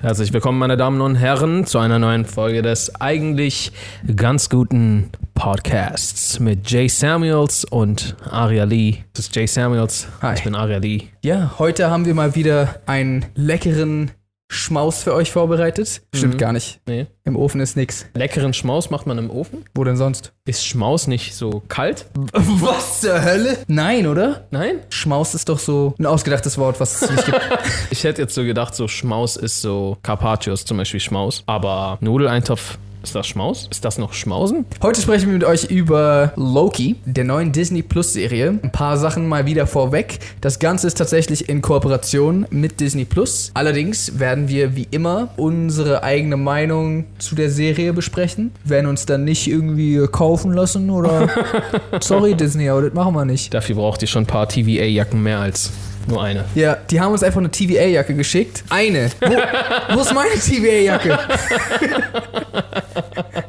Herzlich willkommen, meine Damen und Herren, zu einer neuen Folge des eigentlich ganz guten Podcasts mit Jay Samuels und Aria Lee. Das ist Jay Samuels. Hi. Ich bin Aria Lee. Ja, heute haben wir mal wieder einen leckeren Schmaus für euch vorbereitet. Stimmt Mhm. gar nicht. Nee. Im Ofen ist nix. Leckeren Schmaus macht man im Ofen? Wo denn sonst? Ist Schmaus nicht so kalt? Was zur Hölle? Nein, oder? Nein? Schmaus ist doch so ein ausgedachtes Wort, was es nicht gibt. Ich hätte jetzt so gedacht, so Schmaus ist so Carpaccios zum Beispiel Schmaus. Aber Nudeleintopf, ist das Schmaus? Ist das noch Schmausen? Heute sprechen wir mit euch über Loki, der neuen Disney Plus Serie. Ein paar Sachen mal wieder vorweg. Das Ganze ist tatsächlich in Kooperation mit Disney Plus. Allerdings werden wir wie immer unsere eigene Meinung zu der Serie besprechen. Wir werden uns dann nicht irgendwie kaufen lassen oder. Sorry, Disney, aber das machen wir nicht. Dafür braucht ihr schon ein paar TVA-Jacken mehr als nur eine. Ja, die haben uns einfach eine TVA-Jacke geschickt. Eine. Wo, wo ist meine TVA-Jacke?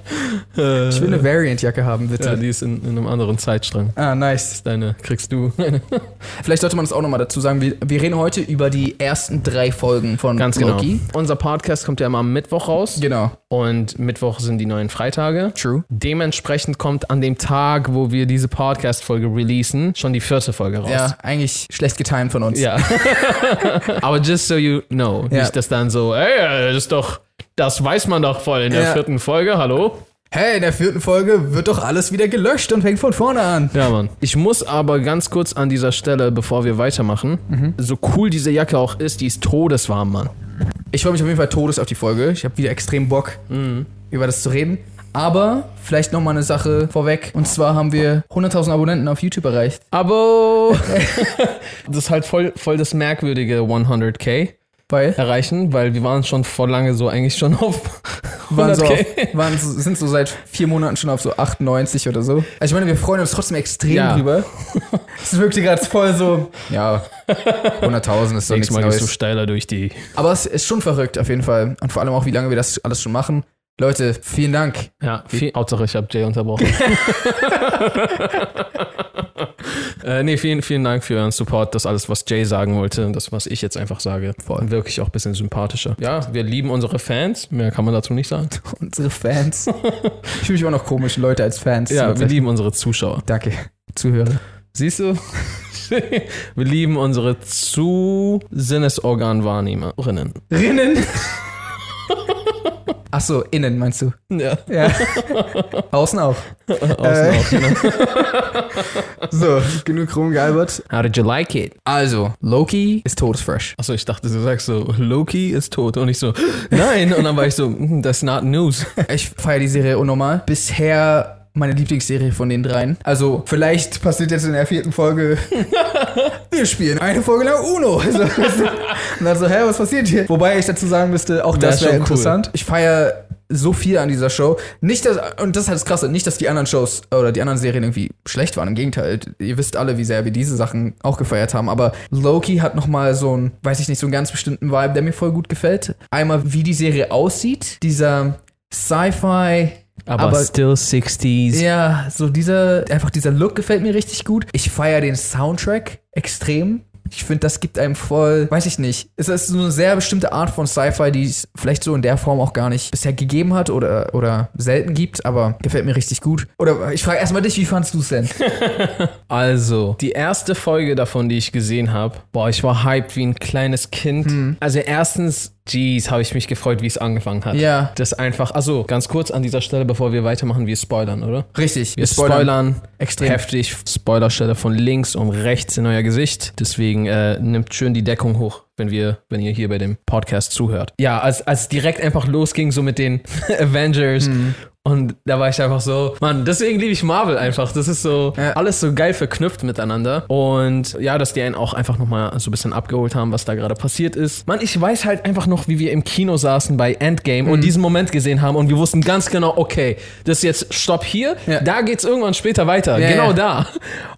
ich will eine Variant-Jacke haben, bitte. Ja, die ist in, in einem anderen Zeitstrang. ah, nice. Deine kriegst du. Vielleicht sollte man das auch nochmal dazu sagen. Wir, wir reden heute über die ersten drei Folgen von Ganz genau. Loki. Unser Podcast kommt ja immer am Mittwoch raus. Genau. Und Mittwoch sind die neuen Freitage. True. Dementsprechend kommt an dem Tag, wo wir diese Podcast-Folge releasen, schon die vierte Folge raus. Ja, eigentlich schlecht getimt von uns. Ja. Aber just so you know. Ja. Nicht, dass dann so, ey, das ist doch, das weiß man doch voll in der Ja. vierten Folge, hallo? Hey, in der vierten Folge wird doch alles wieder gelöscht und fängt von vorne an. Ja, Mann. Ich muss aber ganz kurz an dieser Stelle, bevor wir weitermachen, Mhm. so cool diese Jacke auch ist, die ist todeswarm, Mann. Ich freue mich auf jeden Fall todes auf die Folge. Ich habe wieder extrem Bock, Mhm. über das zu reden. Aber vielleicht nochmal eine Sache vorweg. Und zwar haben wir 100.000 Abonnenten auf YouTube erreicht. Aber das ist halt voll, voll das merkwürdige 100k Weil erreichen, weil wir waren schon vor lange so eigentlich schon auf waren so 100k. auf, waren so, sind so seit vier Monaten schon auf so 98 oder so. Also ich meine, wir freuen uns trotzdem extrem Ja. drüber. Es wirkte gerade voll so, ja, 100.000 ist doch nichts Mal Neues. steiler durch die. Aber es ist schon verrückt auf jeden Fall. Und vor allem auch, wie lange wir das alles schon machen. Leute, vielen Dank. Ja, viel, Hauptsache ich habe Jay unterbrochen. äh, nee, vielen, vielen Dank für euren Support. Das alles, was Jay sagen wollte, das, was ich jetzt einfach sage, Voll. wirklich auch ein bisschen sympathischer. Ja, wir lieben unsere Fans. Mehr kann man dazu nicht sagen. Unsere Fans. Ich fühle mich immer noch komisch, Leute als Fans. Ja, wir lieben unsere Zuschauer. Danke, Zuhörer. Siehst du? wir lieben unsere Zu-Sinnesorganwahrnehmerinnen. Rinnen. Ach so, innen meinst du? Ja, Ja. Außen auch. außen Äh. auch. Genau. So, genug rumgealbert. How did you like it? Also, Loki ist todesfresh. Achso, ich dachte, du sagst so, Loki ist tot. Und ich so, nein. Und dann war ich so, "Mm, that's not news. Ich feiere die Serie unnormal. Bisher meine Lieblingsserie von den dreien. Also, vielleicht passiert jetzt in der vierten Folge, wir spielen eine Folge lang Uno. So, und dann so, hä, was passiert hier? Wobei ich dazu sagen müsste, auch das Wär wäre cool. interessant. Ich feiere so viel an dieser Show. Nicht, dass, und das ist halt das Krasse, nicht, dass die anderen Shows oder die anderen Serien irgendwie schlecht waren. Im Gegenteil, ihr wisst alle, wie sehr wir diese Sachen auch gefeiert haben. Aber Loki hat nochmal so einen, weiß ich nicht, so einen ganz bestimmten Vibe, der mir voll gut gefällt. Einmal, wie die Serie aussieht. Dieser Sci-Fi, Aber, Aber- still 60s. ja, so dieser, einfach dieser Look gefällt mir richtig gut. Ich feiere den Soundtrack extrem. Ich finde, das gibt einem voll, weiß ich nicht. Es ist so eine sehr bestimmte Art von Sci-Fi, die es vielleicht so in der Form auch gar nicht bisher gegeben hat oder, oder selten gibt, aber gefällt mir richtig gut. Oder ich frage erstmal dich, wie fandst du es denn? Also, die erste Folge davon, die ich gesehen habe, boah, ich war hyped wie ein kleines Kind. Also erstens, jeez, habe ich mich gefreut, wie es angefangen hat. Ja. Das einfach, also ganz kurz an dieser Stelle, bevor wir weitermachen, wir spoilern, oder? Richtig, Wir spoilern, extrem. heftig, Spoilerstelle von links und rechts in euer Gesicht. Deswegen äh, nimmt schön die Deckung hoch, wenn wir, wenn ihr hier bei dem Podcast zuhört. Ja, als, als direkt einfach losging, so mit den Avengers. Und da war ich einfach so, Mann, deswegen liebe ich Marvel einfach. Das ist so Ja. alles so geil verknüpft miteinander. Und ja, dass die einen auch einfach nochmal so ein bisschen abgeholt haben, was da gerade passiert ist. Mann, ich weiß halt einfach noch, wie wir im Kino saßen bei Endgame und diesen Moment gesehen haben und wir wussten ganz genau, okay, das ist jetzt Stopp hier, Ja. da geht's irgendwann später weiter. Ja, genau da.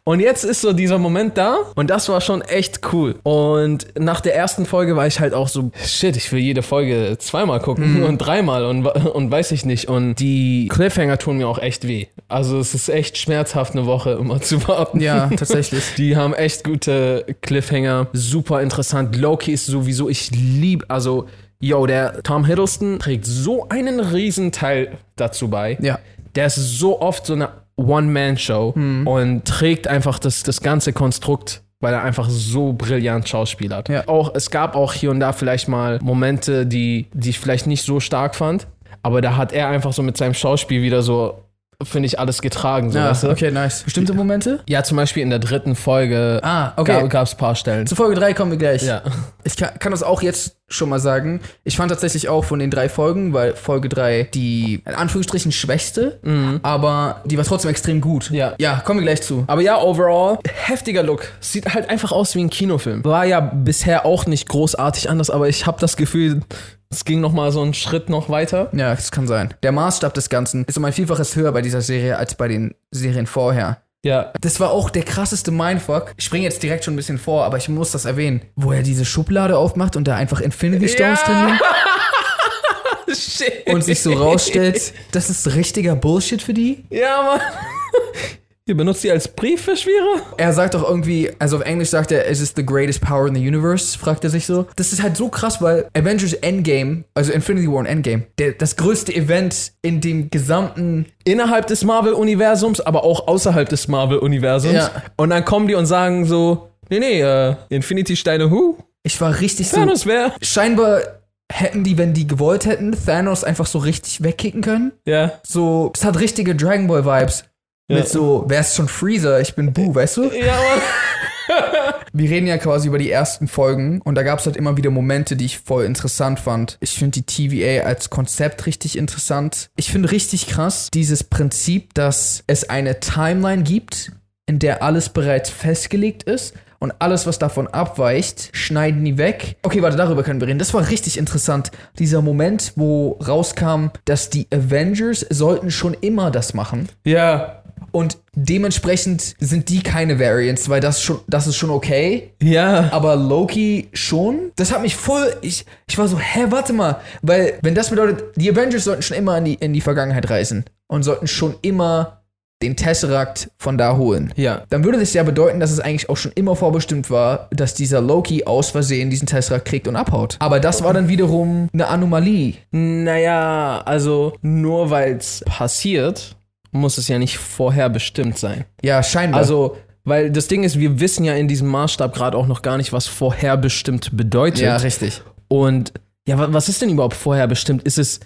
Und jetzt ist so dieser Moment da und das war schon echt cool. Und nach der ersten Folge war ich halt auch so, shit, ich will jede Folge zweimal gucken und dreimal und, und weiß ich nicht. Und die Cliffhanger tun mir auch echt weh. Also es ist echt schmerzhaft, eine Woche immer zu warten. Ja, tatsächlich. Die haben echt gute Cliffhanger, super interessant. Loki ist sowieso, ich liebe, also, yo, der Tom Hiddleston trägt so einen riesen Teil dazu bei. Ja. Der ist so oft so eine One-Man-Show Hm. und trägt einfach das, das ganze Konstrukt, weil er einfach so brillant schauspielert. Ja. Auch, es gab auch hier und da vielleicht mal Momente, die, die ich vielleicht nicht so stark fand, aber da hat er einfach so mit seinem Schauspiel wieder so, finde ich, alles getragen. So, Ja, weißt du? okay, nice. Bestimmte Momente? Ja, zum Beispiel in der dritten Folge Ah, okay. gab es ein paar Stellen. Zu Folge 3 kommen wir gleich. Ja. Ich kann, kann das auch jetzt schon mal sagen. Ich fand tatsächlich auch von den drei Folgen, weil Folge 3 die in Anführungsstrichen schwächste, aber die war trotzdem extrem gut. Ja. Ja, kommen wir gleich zu. Aber ja, overall, heftiger Look. Sieht halt einfach aus wie ein Kinofilm. War ja bisher auch nicht großartig anders, aber ich habe das Gefühl, es ging noch mal so einen Schritt noch weiter. Ja, das kann sein. Der Maßstab des Ganzen ist um ein Vielfaches höher bei dieser Serie als bei den Serien vorher. Ja. Das war auch der krasseste Mindfuck. Ich springe jetzt direkt schon ein bisschen vor, aber ich muss das erwähnen. Wo er diese Schublade aufmacht und da einfach Infinity Stones Ja. drin sind Shit. und sich so rausstellt, das ist richtiger Bullshit für die. Ja, Mann. Ihr benutzt die als Briefverschwierer? Er sagt doch irgendwie, also auf Englisch sagt er, es ist the greatest power in the universe, fragt er sich so. Das ist halt so krass, weil Avengers Endgame, also Infinity War und Endgame, der, das größte Event in dem gesamten Innerhalb des Marvel-Universums, aber auch außerhalb des Marvel-Universums. Ja. Und dann kommen die und sagen so, nee, nee, äh, Infinity-Steine, who? Ich war richtig so. Thanos wer? Scheinbar hätten die, wenn die gewollt hätten, Thanos einfach so richtig wegkicken können. Ja. So, es hat richtige Dragon Ball Vibes. Ja. Mit so, wer ist schon Freezer? Ich bin Boo, weißt du? Ja. Wir reden ja quasi über die ersten Folgen und da gab es halt immer wieder Momente, die ich voll interessant fand. Ich finde die TVA als Konzept richtig interessant. Ich finde richtig krass dieses Prinzip, dass es eine Timeline gibt, in der alles bereits festgelegt ist und alles, was davon abweicht, schneiden die weg. Okay, warte, darüber können wir reden. Das war richtig interessant. Dieser Moment, wo rauskam, dass die Avengers sollten schon immer das machen. Ja. Und dementsprechend sind die keine Variants, weil das schon, das ist schon okay. Ja. Aber Loki schon. Das hat mich voll. Ich, ich war so, hä, warte mal. Weil, wenn das bedeutet, die Avengers sollten schon immer in die, in die Vergangenheit reisen und sollten schon immer den Tesseract von da holen. Ja. Dann würde das ja bedeuten, dass es eigentlich auch schon immer vorbestimmt war, dass dieser Loki aus Versehen diesen Tesseract kriegt und abhaut. Aber das war dann wiederum eine Anomalie. Naja, also nur weil es passiert, muss es ja nicht vorher bestimmt sein. Ja, scheinbar. Also, weil das Ding ist, wir wissen ja in diesem Maßstab gerade auch noch gar nicht, was vorherbestimmt bedeutet. ja, richtig. Und ja, wa- was ist denn überhaupt vorherbestimmt? Ist es,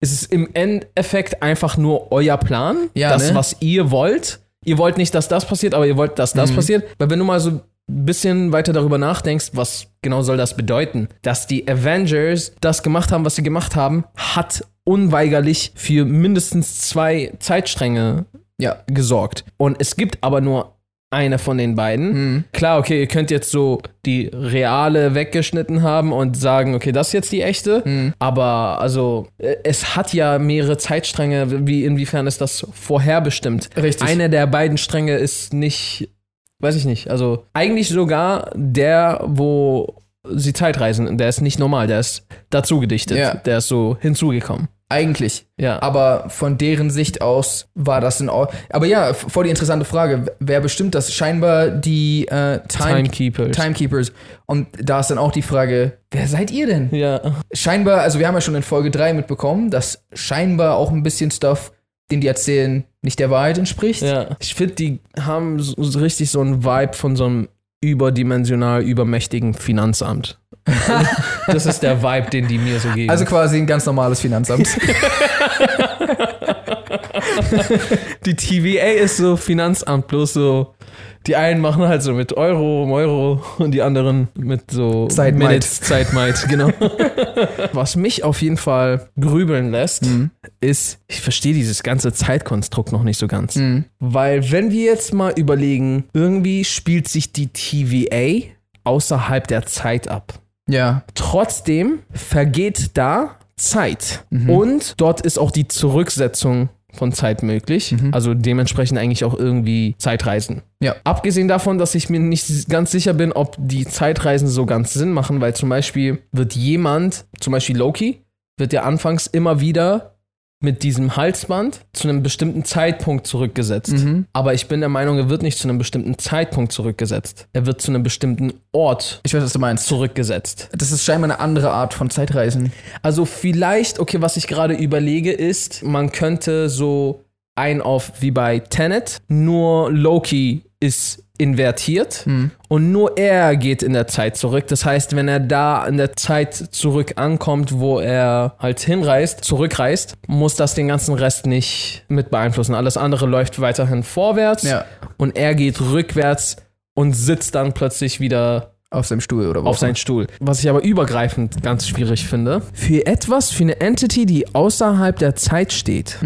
ist es im Endeffekt einfach nur euer Plan? Ja, das, ne? was ihr wollt? Ihr wollt nicht, dass das passiert, aber ihr wollt, dass Mhm. das passiert? Weil wenn du mal so ein bisschen weiter darüber nachdenkst, was genau soll das bedeuten? Dass die Avengers das gemacht haben, was sie gemacht haben, hat unweigerlich für mindestens zwei Zeitstränge Ja. gesorgt. Und es gibt aber nur eine von den beiden. Mhm. Klar, okay, ihr könnt jetzt so die reale weggeschnitten haben und sagen, okay, das ist jetzt die echte. Mhm. Aber also, äh, es hat ja mehrere Zeitstränge. Wie inwiefern ist das vorherbestimmt? Richtig. Einer der beiden Stränge ist nicht, weiß ich nicht. Also eigentlich sogar der, wo sie Zeitreisen, der ist nicht normal, der ist dazu gedichtet. Ja. Der ist so hinzugekommen. Eigentlich. Ja. Aber von deren Sicht aus war das in Ordnung. Aber ja, v- voll die interessante Frage. Wer bestimmt das? Scheinbar die äh, Time Timekeepers. Timekeepers. Und da ist dann auch die Frage, wer seid ihr denn? ja. Scheinbar, also wir haben ja schon in Folge 3 mitbekommen, dass scheinbar auch ein bisschen Stuff, den die erzählen, nicht der Wahrheit entspricht. Ja, ich finde, die haben so, so richtig so einen Vibe von so einem überdimensional übermächtigen Finanzamt. das ist der Vibe, den die mir so geben. Also quasi ein ganz normales Finanzamt. die TVA ist so Finanzamt, bloß so. Die einen machen halt so mit Euro um Euro und die anderen mit so Zeitmite. Minutes, Zeitmite, genau. Was mich auf jeden Fall grübeln lässt, Mhm. ist, ich verstehe dieses ganze Zeitkonstrukt noch nicht so ganz. Mhm. Weil wenn wir jetzt mal überlegen, irgendwie spielt sich die TVA außerhalb der Zeit ab. Ja. Trotzdem vergeht da Zeit. Mhm. Und dort ist auch die Zurücksetzung von Zeit möglich. Also dementsprechend eigentlich auch irgendwie Zeitreisen. Ja. Abgesehen davon, dass ich mir nicht ganz sicher bin, ob die Zeitreisen so ganz Sinn machen, weil zum Beispiel wird jemand, zum Beispiel Loki, wird ja anfangs immer wieder mit diesem Halsband zu einem bestimmten Zeitpunkt zurückgesetzt. Mhm. Aber ich bin der Meinung, er wird nicht zu einem bestimmten Zeitpunkt zurückgesetzt. Er wird zu einem bestimmten Ort Ich weiß, was du meinst. zurückgesetzt. Das ist scheinbar eine andere Art von Zeitreisen. Also vielleicht, okay, was ich gerade überlege, ist, man könnte so ein auf wie bei Tenet, nur Loki ist invertiert und nur er geht in der Zeit zurück. Das heißt, wenn er da in der Zeit zurück ankommt, wo er halt hinreist, zurückreist, muss das den ganzen Rest nicht mit beeinflussen. Alles andere läuft weiterhin vorwärts Ja. und er geht rückwärts und sitzt dann plötzlich wieder Auf seinem Stuhl oder wo? auf seinen Stuhl. Was ich aber übergreifend ganz schwierig finde. Für etwas, für eine Entity, die außerhalb der Zeit steht,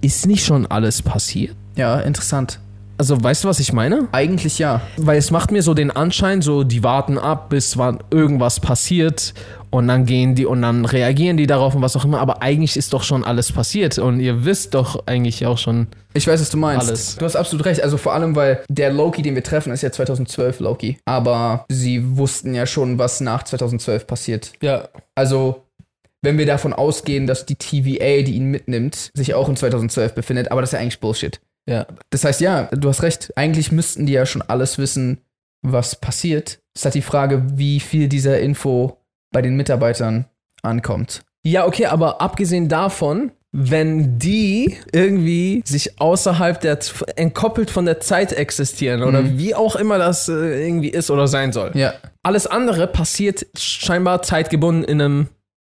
ist nicht schon alles passiert? Ja, interessant. Also, weißt du, was ich meine? Eigentlich ja. Weil es macht mir so den Anschein, so die warten ab, bis wann irgendwas passiert und dann gehen die und dann reagieren die darauf und was auch immer. Aber eigentlich ist doch schon alles passiert und ihr wisst doch eigentlich auch schon. Ich weiß, was du meinst. Alles. Du hast absolut recht. Also vor allem, weil der Loki, den wir treffen, ist ja 2012 Loki. Aber sie wussten ja schon, was nach 2012 passiert. Ja. Also, wenn wir davon ausgehen, dass die TVA, die ihn mitnimmt, sich auch in 2012 befindet, aber das ist ja eigentlich Bullshit. Ja. Das heißt, ja, du hast recht. Eigentlich müssten die ja schon alles wissen, was passiert. Es ist halt die Frage, wie viel dieser Info bei den Mitarbeitern ankommt. Ja, okay, aber abgesehen davon, wenn die irgendwie sich außerhalb der, entkoppelt von der Zeit existieren oder wie auch immer das äh, irgendwie ist oder sein soll. Ja. Alles andere passiert scheinbar zeitgebunden in einem,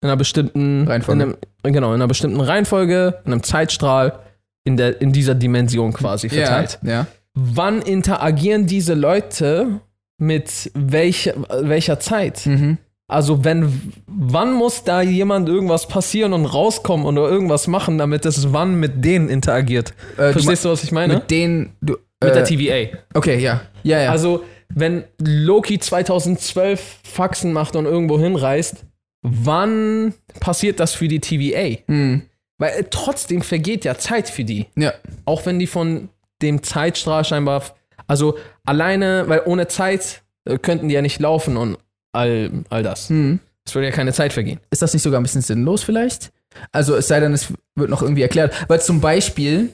in einer bestimmten Reihenfolge. In einem, genau, in einer bestimmten Reihenfolge, in einem Zeitstrahl, in, der, in dieser Dimension quasi verteilt. Ja. ja. Wann interagieren diese Leute mit welcher, welcher Zeit? Mhm. Also wenn, wann muss da jemand irgendwas passieren und rauskommen oder irgendwas machen, damit es wann mit denen interagiert? Äh, Verstehst du, was ich meine? Mit denen, du. Mit äh, der TVA. Okay, ja. Ja, ja. Also wenn Loki 2012 Faxen macht und irgendwo hinreist, wann passiert das für die TVA? Hm. Weil äh, trotzdem vergeht ja Zeit für die. Ja. Auch wenn die von dem Zeitstrahl scheinbar, also alleine, weil ohne Zeit äh, könnten die ja nicht laufen und all, all das. Hm. Es würde ja keine Zeit vergehen. Ist das nicht sogar ein bisschen sinnlos vielleicht? Also es sei denn, es wird noch irgendwie erklärt. Weil zum Beispiel,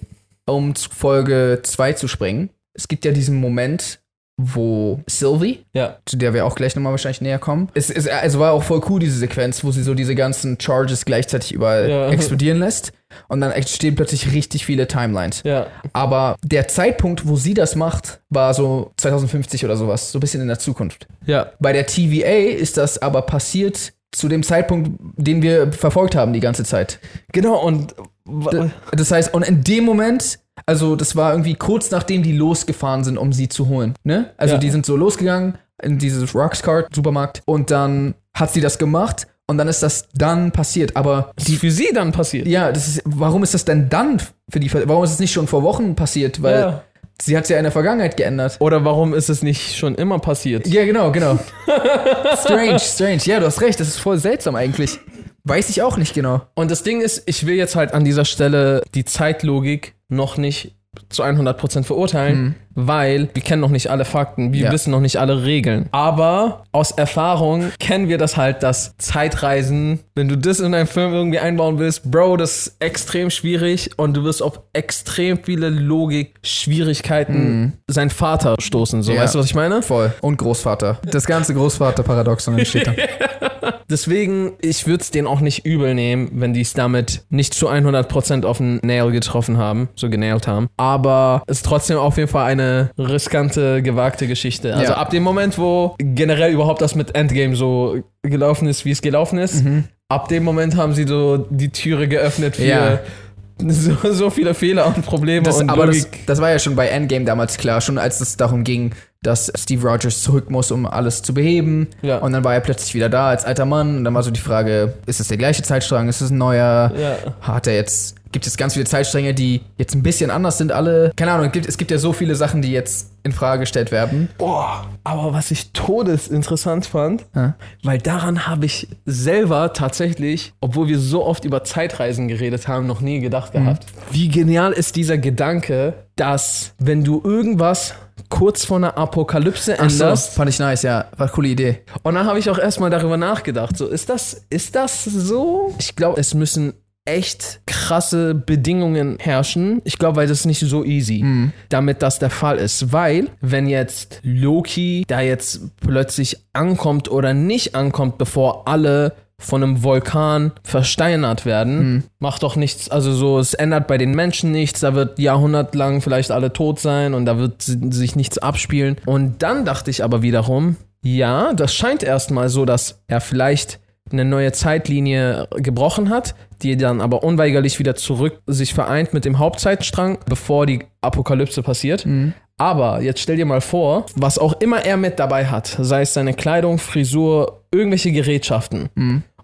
um zu Folge 2 zu springen, es gibt ja diesen Moment, wo Sylvie, Ja. zu der wir auch gleich nochmal wahrscheinlich näher kommen, es, es, es war auch voll cool, diese Sequenz, wo sie so diese ganzen Charges gleichzeitig überall Ja. explodieren lässt. Und dann entstehen plötzlich richtig viele Timelines. Ja. Aber der Zeitpunkt, wo sie das macht, war so 2050 oder sowas, so ein bisschen in der Zukunft. Ja. Bei der TVA ist das aber passiert zu dem Zeitpunkt, den wir verfolgt haben die ganze Zeit. Genau, und Das heißt, und in dem Moment, also das war irgendwie kurz nachdem die losgefahren sind, um sie zu holen. Ne? Also Ja. die sind so losgegangen in dieses Roxcart Supermarkt und dann hat sie das gemacht und dann ist das dann passiert. Aber die für sie dann passiert. ja, das ist, warum ist das denn dann für die? Warum ist es nicht schon vor Wochen passiert? Weil Ja. sie hat es ja in der Vergangenheit geändert. Oder warum ist es nicht schon immer passiert? Ja, genau, genau. strange, strange. Ja, du hast recht, das ist voll seltsam eigentlich. Weiß ich auch nicht genau. Und das Ding ist, ich will jetzt halt an dieser Stelle die Zeitlogik noch nicht zu 100% verurteilen, weil wir kennen noch nicht alle Fakten, wir Ja. wissen noch nicht alle Regeln. Aber aus Erfahrung kennen wir das halt, dass Zeitreisen, wenn du das in einen Film irgendwie einbauen willst, Bro, das ist extrem schwierig und du wirst auf extrem viele Logik-Schwierigkeiten sein Vater stoßen. So, Ja. weißt du, was ich meine? Voll. Und Großvater. Das ganze Großvater-Paradoxon entsteht dann. Deswegen, ich würde es denen auch nicht übel nehmen, wenn die es damit nicht zu 100% auf den Nail getroffen haben, so genailt haben. Aber es ist trotzdem auf jeden Fall eine riskante, gewagte Geschichte. Also Ja. ab dem Moment, wo generell überhaupt das mit Endgame so gelaufen ist, wie es gelaufen ist, ab dem Moment haben sie so die Türe geöffnet für Mhm. Ja. so, so viele Fehler und Probleme Das, und aber das, das war ja schon bei Endgame damals klar, schon als es darum ging, dass Steve Rogers zurück muss, um alles zu beheben. Ja. Und dann war er plötzlich wieder da als alter Mann. Und dann war so die Frage, ist es der gleiche Zeitstrang? Ist es ein neuer? Ja. Hat er jetzt, gibt es ganz viele Zeitstränge, die jetzt ein bisschen anders sind alle? Keine Ahnung, es gibt, es gibt ja so viele Sachen, die jetzt in Frage gestellt werden. Boah, aber was ich todesinteressant fand, Ja. weil daran habe ich selber tatsächlich, obwohl wir so oft über Zeitreisen geredet haben, noch nie gedacht gehabt. Wie genial ist dieser Gedanke, dass wenn du irgendwas kurz vor einer Apokalypse Ach so, änderst, fand ich nice, ja. War eine coole Idee. und dann habe ich auch erstmal darüber nachgedacht, so ist das, ist das so? Ich glaube, es müssen echt krasse Bedingungen herrschen. Ich glaube, weil das ist nicht so easy, damit das der Fall ist. Weil, wenn jetzt Loki da jetzt plötzlich ankommt oder nicht ankommt, bevor alle von einem Vulkan versteinert werden, macht doch nichts, also so, es ändert bei den Menschen nichts, da wird jahrhundertlang vielleicht alle tot sein und da wird si- sich nichts abspielen. Und dann dachte ich aber wiederum, ja, das scheint erstmal so, dass er vielleicht eine neue Zeitlinie gebrochen hat, die dann aber unweigerlich wieder zurück sich vereint mit dem Hauptzeitstrang, bevor die Apokalypse passiert. Aber jetzt stell dir mal vor, was auch immer er mit dabei hat, sei es seine Kleidung, Frisur, irgendwelche Gerätschaften,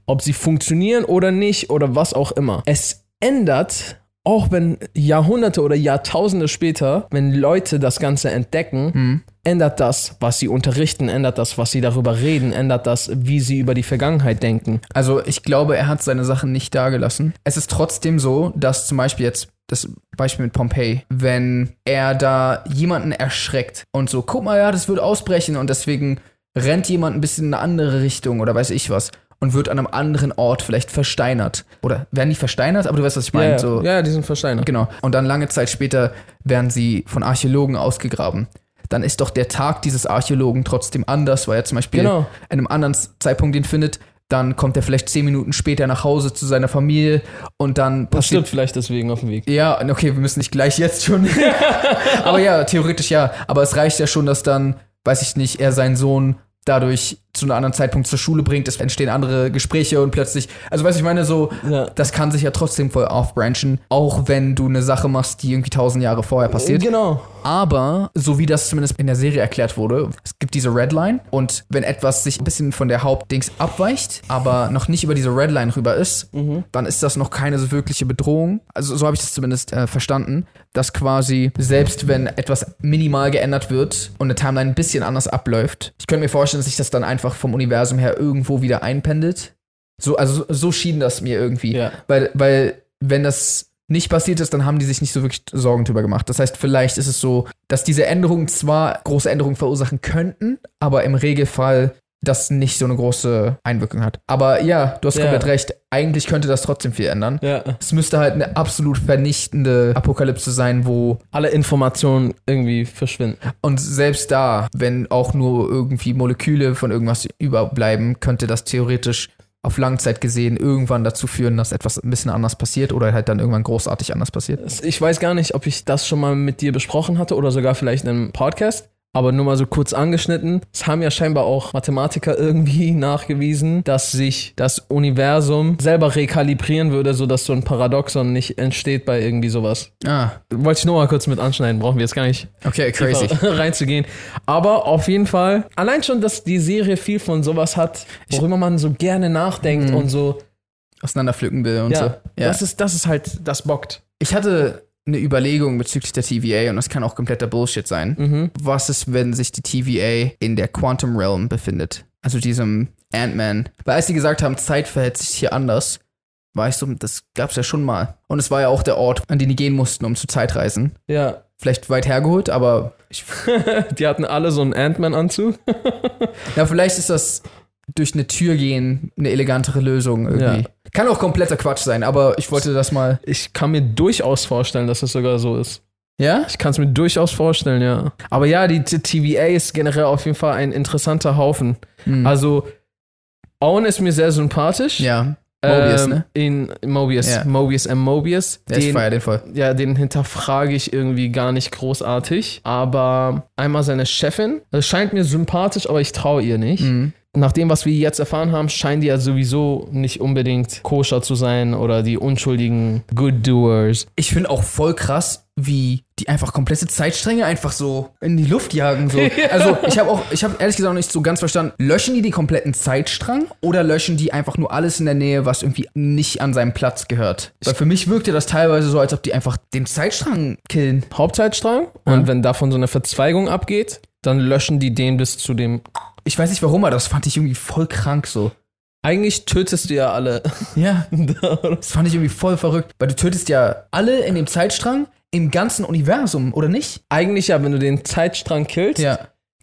ob sie funktionieren oder nicht oder was auch immer. Es ändert, auch wenn Jahrhunderte oder Jahrtausende später, wenn Leute das Ganze entdecken, ändert das, was sie unterrichten, ändert das, was sie darüber reden, ändert das, wie sie über die Vergangenheit denken. Also ich glaube, er hat seine Sachen nicht dagelassen. Es ist trotzdem so, dass zum Beispiel jetzt das Beispiel mit Pompeii, wenn er da jemanden erschreckt und so, guck mal, ja, das wird ausbrechen und deswegen rennt jemand ein bisschen in eine andere Richtung oder weiß ich was und wird an einem anderen Ort vielleicht versteinert. Oder werden die versteinert? Aber du weißt, was ich meine. ja, So, ja, die sind versteinert. Genau. Und dann lange Zeit später werden sie von Archäologen ausgegraben. Dann ist doch der Tag dieses Archäologen trotzdem anders, weil er zum Beispiel Genau. an einem anderen Zeitpunkt ihn findet. Dann kommt er vielleicht zehn Minuten später nach Hause zu seiner Familie und dann Das passiert. stirbt vielleicht deswegen auf dem Weg. Ja, okay, wir müssen nicht gleich jetzt schon. Aber ja, theoretisch ja. Aber es reicht ja schon, dass dann, weiß ich nicht, er seinen Sohn dadurch zu einem anderen Zeitpunkt zur Schule bringt, es entstehen andere Gespräche und plötzlich, also weißt du, ich meine so, Ja. das kann sich ja trotzdem voll aufbranchen, auch wenn du eine Sache machst, die irgendwie tausend Jahre vorher passiert. Genau. Aber, so wie das zumindest in der Serie erklärt wurde, es gibt diese Redline und wenn etwas sich ein bisschen von der Hauptdings abweicht, aber noch nicht über diese Redline rüber ist, dann ist das noch keine so wirkliche Bedrohung. Also so habe ich das zumindest äh, verstanden, dass quasi selbst wenn etwas minimal geändert wird und eine Timeline ein bisschen anders abläuft, ich könnte mir vorstellen, dass sich das dann einfach vom Universum her irgendwo wieder einpendelt. So, also so, so schien das mir irgendwie. Ja. Weil, weil, wenn das nicht passiert ist, dann haben die sich nicht so wirklich Sorgen drüber gemacht. Das heißt, vielleicht ist es so, dass diese Änderungen zwar große Änderungen verursachen könnten, aber im Regelfall das nicht so eine große Einwirkung hat. Aber ja, du hast Ja. komplett recht. Eigentlich könnte das trotzdem viel ändern. Ja. Es müsste halt eine absolut vernichtende Apokalypse sein, wo Alle Informationen irgendwie verschwinden. und selbst da, wenn auch nur irgendwie Moleküle von irgendwas überbleiben, könnte das theoretisch auf Langzeit gesehen irgendwann dazu führen, dass etwas ein bisschen anders passiert oder halt dann irgendwann großartig anders passiert. Ich weiß gar nicht, ob ich das schon mal mit dir besprochen hatte oder sogar vielleicht in einem Podcast. Aber nur mal so kurz angeschnitten. Es haben ja scheinbar auch Mathematiker irgendwie nachgewiesen, dass sich das Universum selber rekalibrieren würde, sodass so ein Paradoxon nicht entsteht bei irgendwie sowas. Ah, Wollte ich nur mal kurz mit anschneiden, brauchen wir jetzt gar nicht okay, crazy. reinzugehen. Aber auf jeden Fall, allein schon, dass die Serie viel von sowas hat, worüber man so gerne nachdenkt und so. Auseinanderpflücken will und Ja, so. Ja. Das, ist, das ist halt, das bockt. Ich hatte eine Überlegung bezüglich der TVA und das kann auch kompletter Bullshit sein. Mhm. Was ist, wenn sich die TVA in der Quantum Realm befindet? Also diesem Ant-Man. Weil als sie gesagt haben, Zeit verhält sich hier anders, war ich so, das gab's ja schon mal. Und es war ja auch der Ort, an den die gehen mussten, um zu Zeitreisen. Ja, Vielleicht weit hergeholt, aber ich, die hatten alle so einen Ant-Man-Anzug. ja, vielleicht ist das durch eine Tür gehen eine elegantere Lösung irgendwie. Ja. Kann auch kompletter Quatsch sein, aber ich wollte das mal. Ich kann mir durchaus vorstellen, dass es sogar so ist. Ja? Ich kann es mir durchaus vorstellen, ja. Aber ja, die TVA ist generell auf jeden Fall ein interessanter Haufen. Hm. Also, Owen ist mir sehr sympathisch. ja. Mobius, ähm, ne? In Mobius. Ja. Mobius M. Mobius. Ist Den, feier den voll. ja, den hinterfrage ich irgendwie gar nicht großartig. Aber einmal seine Chefin, das scheint mir sympathisch, aber ich traue ihr nicht. Mhm. Nach dem, was wir jetzt erfahren haben, scheinen die ja sowieso nicht unbedingt koscher zu sein oder die unschuldigen Good Doers. Ich finde auch voll krass, wie die einfach komplette Zeitstränge einfach so in die Luft jagen. So. Also ich habe auch, ich habe ehrlich gesagt noch nicht so ganz verstanden, löschen die den kompletten Zeitstrang oder löschen die einfach nur alles in der Nähe, was irgendwie nicht an seinem Platz gehört? Weil für mich wirkte das teilweise so, als ob die einfach den Zeitstrang killen. Hauptzeitstrang und wenn davon so eine Verzweigung abgeht, dann löschen die den bis zu dem. Ich weiß nicht warum, aber das fand ich irgendwie voll krank so. Eigentlich tötest du ja alle. Ja. Das fand ich irgendwie voll verrückt, weil du tötest ja alle in dem Zeitstrang im ganzen Universum, oder nicht? Eigentlich ja, wenn du den Zeitstrang killst,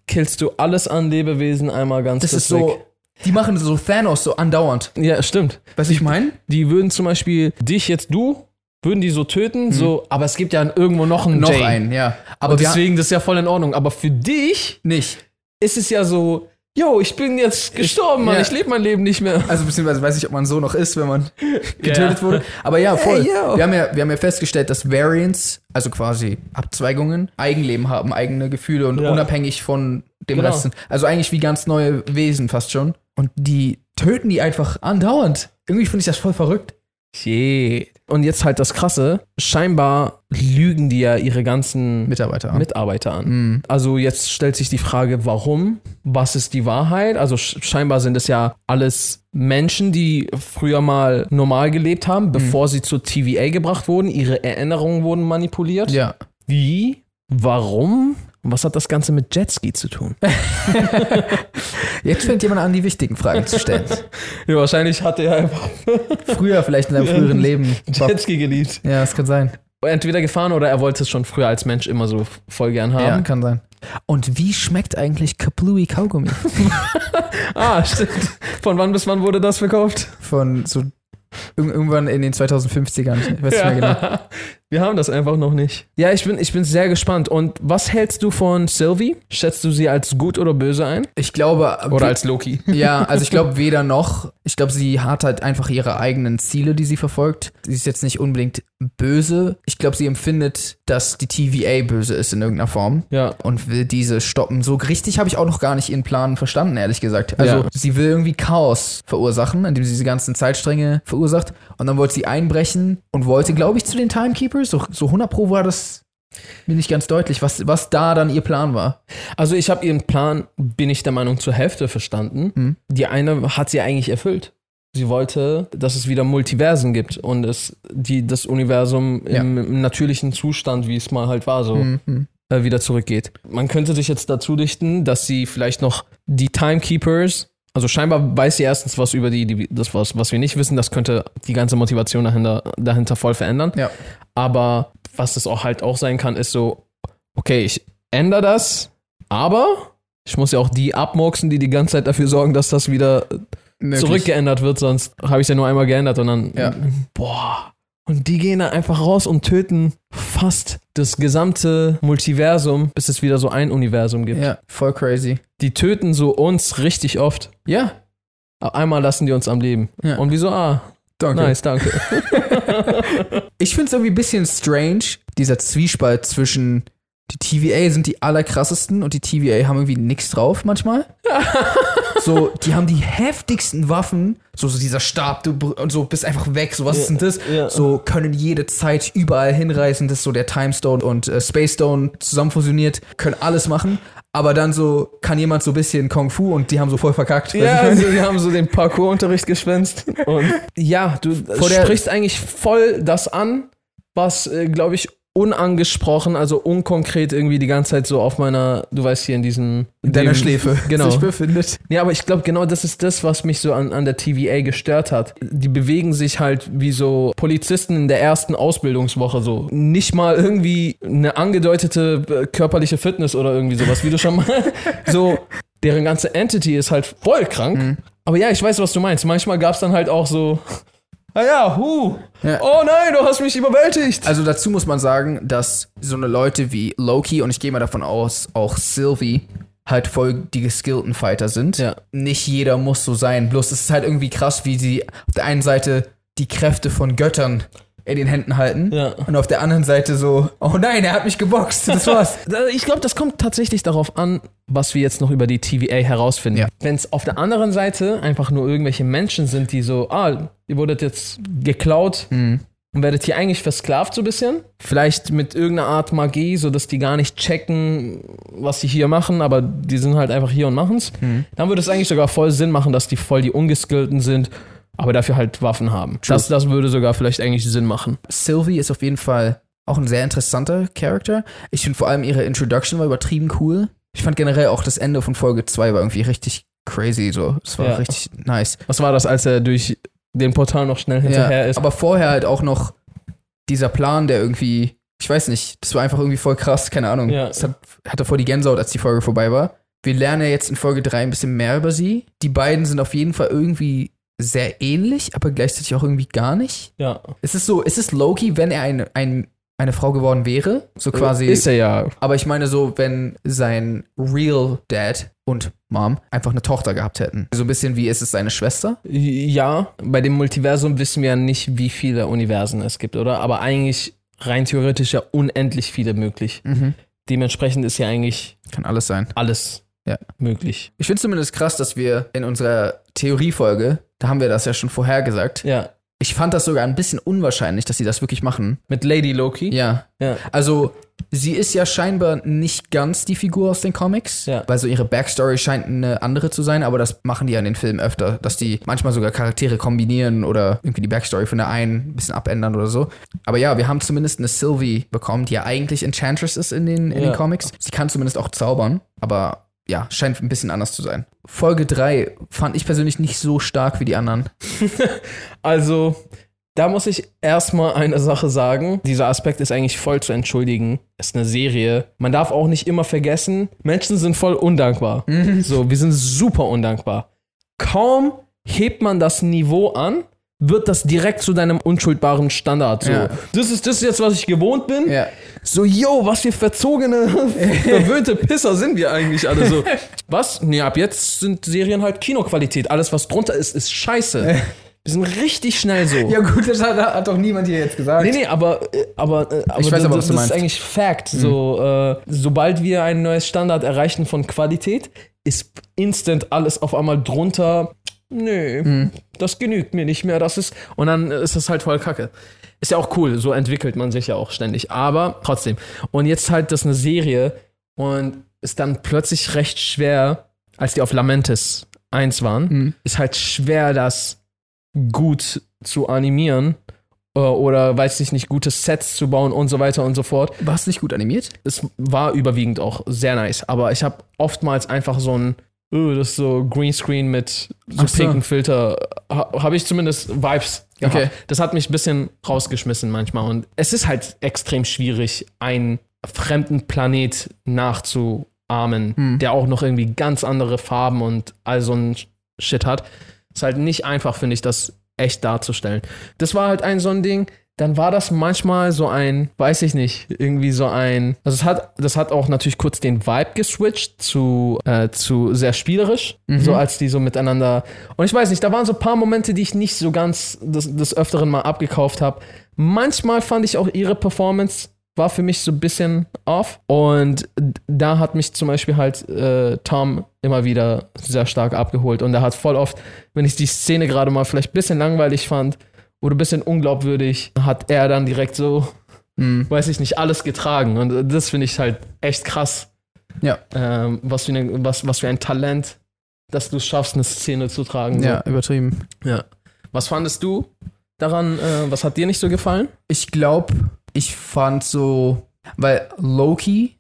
killst du alles an Lebewesen einmal ganz Das ist so, weg. die machen so Thanos so andauernd. Ja, stimmt. Weißt du, ich meine? Die würden zum Beispiel dich jetzt, du, würden die so töten, so, aber es gibt ja irgendwo noch einen Mhm. Noch Jay. einen, ja. Aber deswegen, das ist ja voll in Ordnung. Aber für dich nicht. ist es ja so, yo, ich bin jetzt gestorben, Mann, ja. ich lebe mein Leben nicht mehr. Also beziehungsweise weiß ich, ob man so noch ist, wenn man getötet Ja. wurde. Aber ja, voll. Hey, wir, haben ja, wir haben ja festgestellt, dass Variants, also quasi Abzweigungen, Eigenleben haben, eigene Gefühle und Ja. unabhängig von dem Genau. Rest sind. Also eigentlich wie ganz neue Wesen fast schon. Und die töten die einfach andauernd. Irgendwie finde ich das voll verrückt. Shit. Und jetzt halt das Krasse, scheinbar lügen die ja ihre ganzen Mitarbeiter. an. Mitarbeiter an. Mhm. Also jetzt stellt sich die Frage, warum? Was ist die Wahrheit? Also sch- scheinbar sind es ja alles Menschen, die früher mal normal gelebt Mhm. haben, bevor sie zur TVA gebracht wurden. Ihre Erinnerungen wurden manipuliert. Ja. Wie? Warum? Und was hat das Ganze mit Jetski zu tun? Jetzt fängt jemand an, die wichtigen Fragen zu stellen. Ja, wahrscheinlich hat er einfach Früher vielleicht in seinem früheren Leben. Jetski geliebt. Ja, das kann sein. Entweder gefahren oder er wollte es schon früher als Mensch immer so voll gern Ja, haben. kann sein. Und wie schmeckt eigentlich Kaplui Kaugummi? Ah, stimmt. Von wann bis wann wurde das verkauft? Von so irg- irgendwann in den 2050ern. Ich weiß nicht mehr genau. Wir haben das einfach noch nicht. Ja, ich bin, ich bin sehr gespannt. Und was hältst du von Sylvie? Schätzt du sie als gut oder böse ein? Ich glaube. Oder als Loki? Ja, also ich glaube weder noch. Ich glaube, sie hat halt einfach ihre eigenen Ziele, die sie verfolgt. Sie ist jetzt nicht unbedingt böse. Ich glaube, sie empfindet, dass die TVA böse ist in irgendeiner Form. Ja. Und will diese stoppen. So richtig habe ich auch noch gar nicht ihren Plan verstanden, ehrlich gesagt. Also Ja. sie will irgendwie Chaos verursachen, indem sie diese ganzen Zeitstränge verursacht. Und dann wollte sie einbrechen und wollte, glaube ich, zu den Timekeepers. So, so 100 Pro war das mir nicht ganz deutlich, was, was da dann ihr Plan war. Also ich habe ihren Plan, bin ich der Meinung, zur Hälfte verstanden. Hm. Die eine hat sie eigentlich erfüllt. Sie wollte, dass es wieder Multiversen gibt und es die, das Universum Ja. im, im natürlichen Zustand, wie es mal halt war, so Mhm. äh, wieder zurückgeht. Man könnte sich jetzt dazu dichten, dass sie vielleicht noch die Timekeepers, also scheinbar weiß sie erstens was über die, die das was, was wir nicht wissen, das könnte die ganze Motivation dahinter, dahinter voll verändern. Ja. Aber was es auch halt auch sein kann, ist so, okay, ich ändere das, aber ich muss ja auch die abmurksen, die die ganze Zeit dafür sorgen, dass das wieder Möglich. zurückgeändert wird, sonst habe ich es ja nur einmal geändert und dann, Ja. boah. Und die gehen da einfach raus und töten fast das gesamte Multiversum, bis es wieder so ein Universum gibt. Ja, voll crazy. Die töten so uns richtig oft. Ja, Aber Einmal lassen die uns am Leben. Ja. Und wieso? Ah, danke. nice, danke. Ich finde es irgendwie ein bisschen strange, dieser Zwiespalt zwischen die TVA sind die allerkrassesten und die TVA haben irgendwie nichts drauf manchmal. so, die haben die heftigsten Waffen, so, so dieser Stab du, und so bist einfach weg, so was ist denn das? ja. So können jede Zeit überall hinreisen, das ist so der Time Stone und äh, Space Stone zusammen fusioniert, können alles machen. Aber dann so kann jemand so ein bisschen Kung Fu und die haben so voll verkackt. Ja, also die haben so den Parkour-Unterricht geschwänzt. Und ja, du sprichst eigentlich voll das an, was, äh, glaube ich, unangesprochen, also unkonkret irgendwie die ganze Zeit so auf meiner, du weißt hier in diesem in deiner dem- Schläfe genau. sich befindet. Ja, aber ich glaube, genau das ist das, was mich so an, an der TVA gestört hat. Die bewegen sich halt wie so Polizisten in der ersten Ausbildungswoche so. Nicht mal irgendwie eine angedeutete äh, körperliche Fitness oder irgendwie sowas, wie du schon mal. so, deren ganze Entity ist halt voll krank. Mhm. Aber ja, ich weiß, was du meinst. Manchmal gab es dann halt auch so. Ah ja, hu. Ja. Oh nein, du hast mich überwältigt. Also dazu muss man sagen, dass so eine Leute wie Loki und ich gehe mal davon aus, auch Sylvie halt voll die geskillten Fighter sind. Ja. Nicht jeder muss so sein. Bloß es ist halt irgendwie krass, wie sie auf der einen Seite die Kräfte von Göttern in den Händen halten Ja. und auf der anderen Seite so, oh nein, er hat mich geboxt. Das war's. Ich glaube, das kommt tatsächlich darauf an, was wir jetzt noch über die TVA herausfinden. Ja. Wenn es auf der anderen Seite einfach nur irgendwelche Menschen sind, die so, ah, ihr wurdet jetzt geklaut Mhm. und werdet hier eigentlich versklavt so ein bisschen. Vielleicht mit irgendeiner Art Magie, sodass die gar nicht checken, was sie hier machen, aber die sind halt einfach hier und machen's. Mhm. Dann würde es eigentlich sogar voll Sinn machen, dass die voll die Ungeskillten sind, aber dafür halt Waffen haben. True. Das, das würde sogar vielleicht eigentlich Sinn machen. Sylvie ist auf jeden Fall auch ein sehr interessanter Charakter. Ich finde vor allem ihre Introduction war übertrieben cool. Ich fand generell auch das Ende von Folge 2 war irgendwie richtig crazy, so. Es war Ja. richtig nice. Was war das, als er durch den Portal noch schnell hinterher ist? Aber vorher halt auch noch dieser Plan, der irgendwie, ich weiß nicht, das war einfach irgendwie voll krass, keine Ahnung. Ja. Es hat, hatte voll die Gänsehaut, als die Folge vorbei war. Wir lernen ja jetzt in Folge 3 ein bisschen mehr über sie. Die beiden sind auf jeden Fall irgendwie sehr ähnlich, aber gleichzeitig auch irgendwie gar nicht. Ja. Es ist so, es ist Loki, wenn er ein, ein, eine Frau geworden wäre. So quasi. Ist er ja. aber ich meine so, wenn sein Real Dad und Mom einfach eine Tochter gehabt hätten. So ein bisschen wie ist es seine Schwester? Ja, bei dem Multiversum wissen wir ja nicht, wie viele Universen es gibt, oder? Aber eigentlich rein theoretisch ja unendlich viele möglich. Dementsprechend ist ja eigentlich Kann alles sein. alles Ja. möglich. Ich finde zumindest krass, dass wir in unserer Theoriefolge, da haben wir das ja schon vorher gesagt, Ja. ich fand das sogar ein bisschen unwahrscheinlich, dass sie das wirklich machen. Mit Lady Loki. Ja. Ja. Also, sie ist ja scheinbar nicht ganz die Figur aus den Comics, Ja. weil so ihre Backstory scheint eine andere zu sein, aber das machen die ja in den Filmen öfter, dass die manchmal sogar Charaktere kombinieren oder irgendwie die Backstory von der einen ein bisschen abändern oder so. Aber ja, wir haben zumindest eine Sylvie bekommen, die ja eigentlich Enchantress ist in den, in Ja. den Comics. Sie kann zumindest auch zaubern, aber ja, scheint ein bisschen anders zu sein. Folge 3 fand ich persönlich nicht so stark wie die anderen. Also, da muss ich erstmal eine Sache sagen. Dieser Aspekt ist eigentlich voll zu entschuldigen. Es ist eine Serie. Man darf auch nicht immer vergessen, Menschen sind voll undankbar. So, wir sind super undankbar. Kaum hebt man das Niveau an, wird das direkt zu deinem unschuldbaren Standard. So, Ja. das, ist, das ist jetzt, was ich gewohnt bin. Ja. So, yo, was für verzogene, verwöhnte Pisser sind wir eigentlich alle so. Was? Nee, ab jetzt sind Serien halt Kinoqualität. Alles, was drunter ist, ist scheiße. Wir sind richtig schnell so. Ja gut, das hat, hat doch niemand hier jetzt gesagt. Nee, nee, aber, äh, aber, äh, aber Ich weiß aber, was das, du das meinst. ist eigentlich Fact. So, äh, sobald wir ein neues Standard erreichen von Qualität, ist instant alles auf einmal drunter. Nö, Mhm. das genügt mir nicht mehr. Das ist und dann ist es halt voll Kacke. Ist ja auch cool. So entwickelt man sich ja auch ständig. Aber trotzdem. Und jetzt halt das eine Serie und ist dann plötzlich recht schwer, als die auf Lamentis 1 waren, Mhm. ist halt schwer, das gut zu animieren äh, oder weiß ich nicht, gute Sets zu bauen und so weiter und so fort. War es nicht gut animiert? Es war überwiegend auch sehr nice, aber ich habe oftmals einfach so ein, öh, das ist so Greenscreen mit so so. pinken Filter, ha, habe ich zumindest Vibes gehabt. Okay. Das hat mich ein bisschen rausgeschmissen manchmal und es ist halt extrem schwierig, einen fremden Planet nachzuahmen, Hm. der auch noch irgendwie ganz andere Farben und all so ein Shit hat. Ist halt nicht einfach, finde ich, das echt darzustellen. Das war halt ein so ein Ding. Dann war das manchmal so ein, weiß ich nicht, irgendwie so ein. Also es hat, das hat auch natürlich kurz den Vibe geswitcht zu, äh, zu sehr spielerisch, so als die so miteinander. Und ich weiß nicht, da waren so ein paar Momente, die ich nicht so ganz des, des Öfteren mal abgekauft habe. Manchmal fand ich auch ihre Performance war für mich so ein bisschen off. Und da hat mich zum Beispiel halt äh, Tom immer wieder sehr stark abgeholt. Und er hat voll oft, wenn ich die Szene gerade mal vielleicht ein bisschen langweilig fand oder ein bisschen unglaubwürdig, hat er dann direkt so, Hm. weiß ich nicht, alles getragen. Und das finde ich halt echt krass. Ja. Ähm, was, für eine, was, was für ein Talent, dass du es schaffst, eine Szene zu tragen. Ja, übertrieben. So. ja. Was fandest du daran? Äh, was hat dir nicht so gefallen? Ich glaube, ich fand so, weil Loki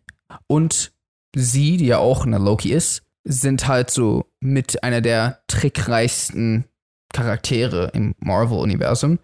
und sie, die ja auch eine Loki ist, sind halt so mit einer der trickreichsten Charaktere im Marvel-Universum.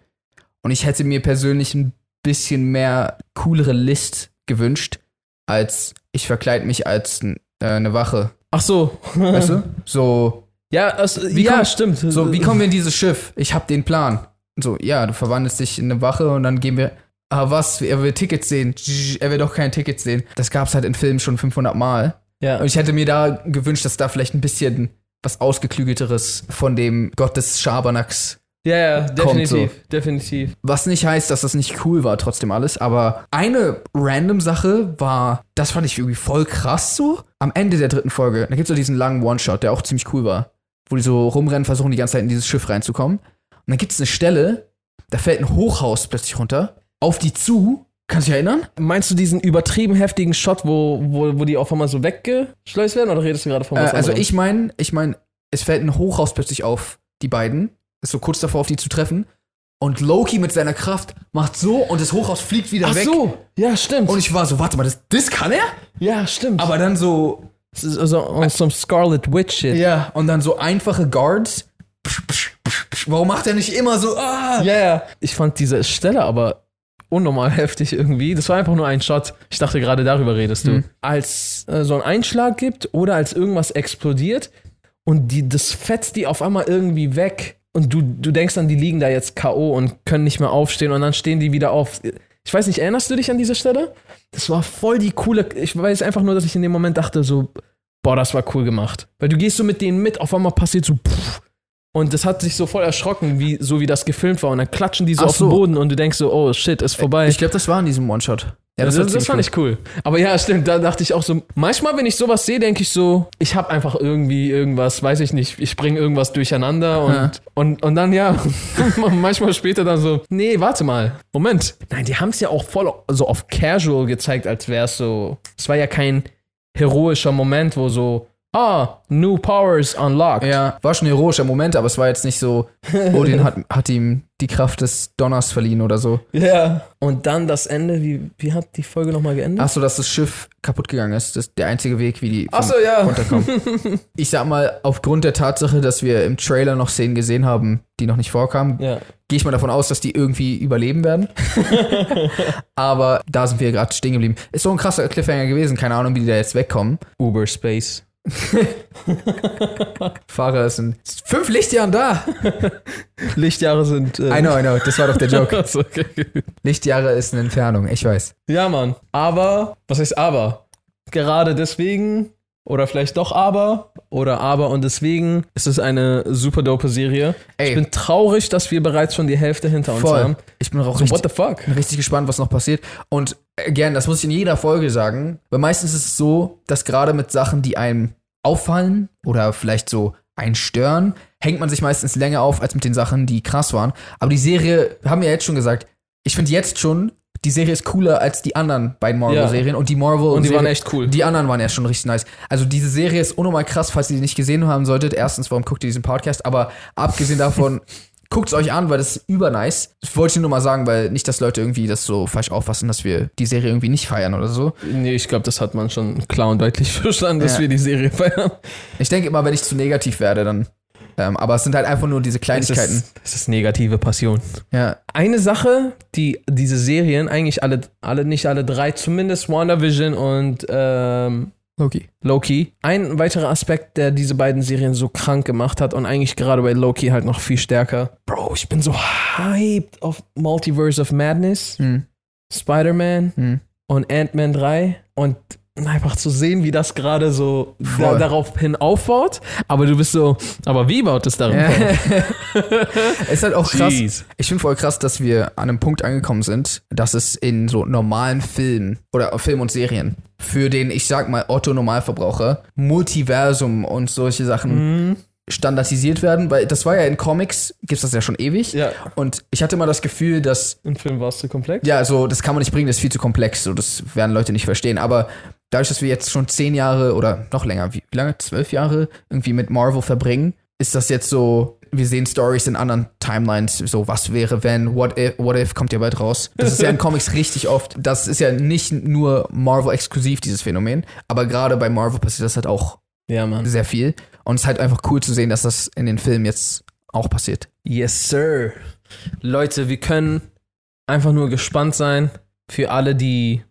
Und ich hätte mir persönlich ein bisschen mehr coolere List gewünscht, als ich verkleide mich als äh, eine Wache. Ach so. Weißt du? So, Ja, es, Wie ja kommt- stimmt. so, wie kommen wir in dieses Schiff? Ich hab den Plan. So, ja, du verwandelst dich in eine Wache und dann gehen wir. Ah, was? Er will Tickets sehen. Er will doch kein Ticket sehen. Das gab's halt in Filmen schon 500 Mal. Ja. Und ich hätte mir da gewünscht, dass da vielleicht ein bisschen was Ausgeklügelteres von dem Gott des Schabernacks Ja, ja, Kommt definitiv, definitiv. Was nicht heißt, dass das nicht cool war, trotzdem alles. Aber eine random Sache war, das fand ich irgendwie voll krass so. Am Ende der dritten Folge, da gibt es so diesen langen One-Shot, der auch ziemlich cool war. Wo die so rumrennen, versuchen die ganze Zeit in dieses Schiff reinzukommen. Und dann gibt es eine Stelle, da fällt ein Hochhaus plötzlich runter, auf die zu. Kannst du dich erinnern? Meinst du diesen übertrieben heftigen Shot, wo, wo, wo die auf einmal so weggeschleust werden, oder redest du gerade von Äh, was also anderem? ich meine, ich meine, es fällt ein Hochhaus plötzlich auf, die beiden. Ist so kurz davor, auf die zu treffen. Und Loki mit seiner Kraft macht so und das Hochhaus fliegt wieder Ach weg. so, ja, stimmt. Und ich war so, warte mal, das, das kann er? ja, stimmt. Aber dann so, also on some Scarlet Witch Shit. ja, und dann so einfache Guards. Psch, psch, psch. Warum macht er nicht immer so, ah? Ja, ja. Ich fand diese Stelle aber unnormal heftig irgendwie. Das war einfach nur ein Shot. Ich dachte gerade darüber redest du. Mhm. Als äh, so ein Einschlag gibt oder als irgendwas explodiert und die, das fetzt die auf einmal irgendwie weg und du, du denkst dann, die liegen da jetzt K.O. und können nicht mehr aufstehen und dann stehen die wieder auf. Ich weiß nicht, erinnerst du dich an diese Stelle? Das war voll die coole. Ich weiß einfach nur, dass ich in dem Moment dachte, so, boah, das war cool gemacht. Weil du gehst so mit denen mit, auf einmal passiert so, pff, und das hat sich so voll erschrocken, wie, so wie das gefilmt war. Und dann klatschen die so Ach auf so. den Boden und du denkst so, oh shit, ist vorbei. Ich glaube, das war in diesem One-Shot. Ja, das, war das, ziemlich fand ich cool. Aber ja, stimmt, da dachte ich auch so, manchmal, wenn ich sowas sehe, denke ich so, ich habe einfach irgendwie irgendwas, weiß ich nicht, ich bringe irgendwas durcheinander und, Ja. und, und dann ja, manchmal später dann so, nee, warte mal, Moment. Nein, die haben es ja auch voll so auf casual gezeigt, als wäre es so, es war ja kein heroischer Moment, wo so, ah, new powers unlocked. Ja, war schon ein heroischer Moment, aber es war jetzt nicht so, Odin hat, hat ihm die Kraft des Donners verliehen oder so. Ja. Und dann das Ende, wie, wie hat die Folge nochmal geendet? Ach so, dass das Schiff kaputt gegangen ist. Das ist der einzige Weg, wie die Ach so, ja. runterkommen. ich sag mal, aufgrund der Tatsache, dass wir im Trailer noch Szenen gesehen haben, die noch nicht vorkamen, Ja. gehe ich mal davon aus, dass die irgendwie überleben werden. Aber da sind wir gerade stehen geblieben. Ist so ein krasser Cliffhanger gewesen. Keine Ahnung, wie die da jetzt wegkommen. Uber Space. Fahrer sind fünf Lichtjahren da. Lichtjahre sind. Äh, I know, I know. Das war doch der Joke. Okay. Lichtjahre ist eine Entfernung. Ich weiß. Ja, Mann. Aber, was heißt aber? Gerade deswegen, oder vielleicht doch aber, oder aber und deswegen ist es eine super dope Serie. Ey. Ich bin traurig, dass wir bereits schon die Hälfte hinter uns Voll. haben. Ich bin auch So, richtig, what the fuck? richtig gespannt, was noch passiert. Und äh, gern, das muss ich in jeder Folge sagen, weil meistens ist es so, dass gerade mit Sachen, die einem auffallen oder vielleicht so einen stören, hängt man sich meistens länger auf als mit den Sachen, die krass waren. Aber die Serie, haben wir ja jetzt schon gesagt, ich finde jetzt schon, die Serie ist cooler als die anderen beiden Marvel-Serien und die Marvel Und die Serie- waren echt cool. Die anderen waren ja schon richtig nice. Also diese Serie ist unnormal krass, falls ihr die nicht gesehen haben solltet. Erstens, warum guckt ihr diesen Podcast? Aber abgesehen davon, guckt es euch an, weil das ist übernice. Das wollte ich nur mal sagen, weil nicht, dass Leute irgendwie das so falsch auffassen, dass wir die Serie irgendwie nicht feiern oder so. Nee, ich glaube, das hat man schon klar und deutlich verstanden, dass Ja. wir die Serie feiern. Ich denke immer, wenn ich zu negativ werde, dann. Ähm, aber es sind halt einfach nur diese Es Kleinigkeiten. ist, es ist negative Passion. Ja. Eine Sache, die diese Serien, eigentlich alle, alle, nicht alle drei, zumindest WandaVision und ähm, Loki. Loki. Ein weiterer Aspekt, der diese beiden Serien so krank gemacht hat und eigentlich gerade bei Loki halt noch viel stärker. Bro, ich bin so hyped auf Multiverse of Madness, Hm. Spider-Man Hm. und Ant-Man 3 und einfach zu sehen, wie das gerade so da, Voll. darauf hin aufbaut. Aber du bist so, aber wie baut es darauf auf? Es ist halt auch krass. Jeez. Ich finde voll krass, dass wir an einem Punkt angekommen sind, dass es in so normalen Filmen oder Film und Serien für den, ich sag mal, Otto-Normalverbraucher Multiversum und solche Sachen Mhm. Standardisiert werden, weil das war ja in Comics, gibt's das ja schon ewig. Ja, Und ich hatte immer das Gefühl, dass, im Film war es zu komplex. ja, so, das kann man nicht bringen, das ist viel zu komplex, so, das werden Leute nicht verstehen. Aber dadurch, dass wir jetzt schon zehn Jahre oder noch länger, wie, wie lange, zwölf Jahre irgendwie mit Marvel verbringen, ist das jetzt so, wir sehen Stories in anderen Timelines, so was wäre, wenn, what if, what if kommt ja bald raus. Das ist ja in Comics richtig oft. Das ist ja nicht nur Marvel-exklusiv, dieses Phänomen, aber gerade bei Marvel passiert das halt auch Ja, sehr viel. Und es ist halt einfach cool zu sehen, dass das in den Filmen jetzt auch passiert. Yes, sir. Leute, wir können einfach nur gespannt sein für alle, die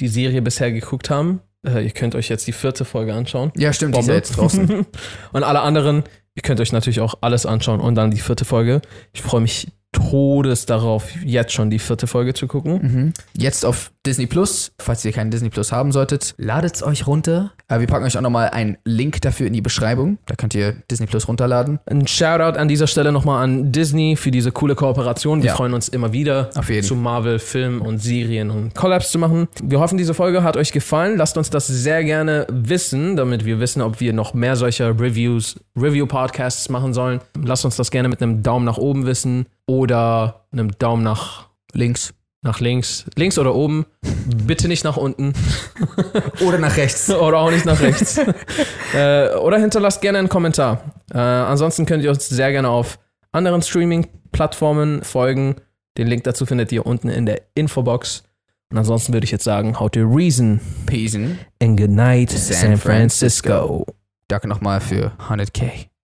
die Serie bisher geguckt haben. Äh, ihr könnt euch jetzt die vierte Folge anschauen. Ja, stimmt, die ist ja Bombe. jetzt draußen. und alle anderen, ihr könnt euch natürlich auch alles anschauen und dann die vierte Folge. Ich freue mich Todes darauf, jetzt schon die vierte Folge zu gucken. Mhm. Jetzt auf Disney Plus. Falls ihr keinen Disney Plus haben solltet, ladet es euch runter. Aber wir packen euch auch nochmal einen Link dafür in die Beschreibung. Da könnt ihr Disney Plus runterladen. Ein Shoutout an dieser Stelle nochmal an Disney für diese coole Kooperation. Wir Ja. freuen uns immer wieder, Auf jeden. zu Marvel, Film und Serien und Collabs zu machen. Wir hoffen, diese Folge hat euch gefallen. Lasst uns das sehr gerne wissen, damit wir wissen, ob wir noch mehr solcher Reviews, Review-Podcasts machen sollen. Lasst uns das gerne mit einem Daumen nach oben wissen oder einem Daumen nach, Links. nach links. Links oder oben. Bitte nicht nach unten. Oder nach rechts. Oder auch nicht nach rechts. äh, oder hinterlasst gerne einen Kommentar. Äh, ansonsten könnt ihr uns sehr gerne auf anderen Streaming-Plattformen folgen. Den Link dazu findet ihr unten in der Infobox. Und ansonsten würde ich jetzt sagen, how to reason Peace. and good night, San San Francisco. Danke nochmal für 100k.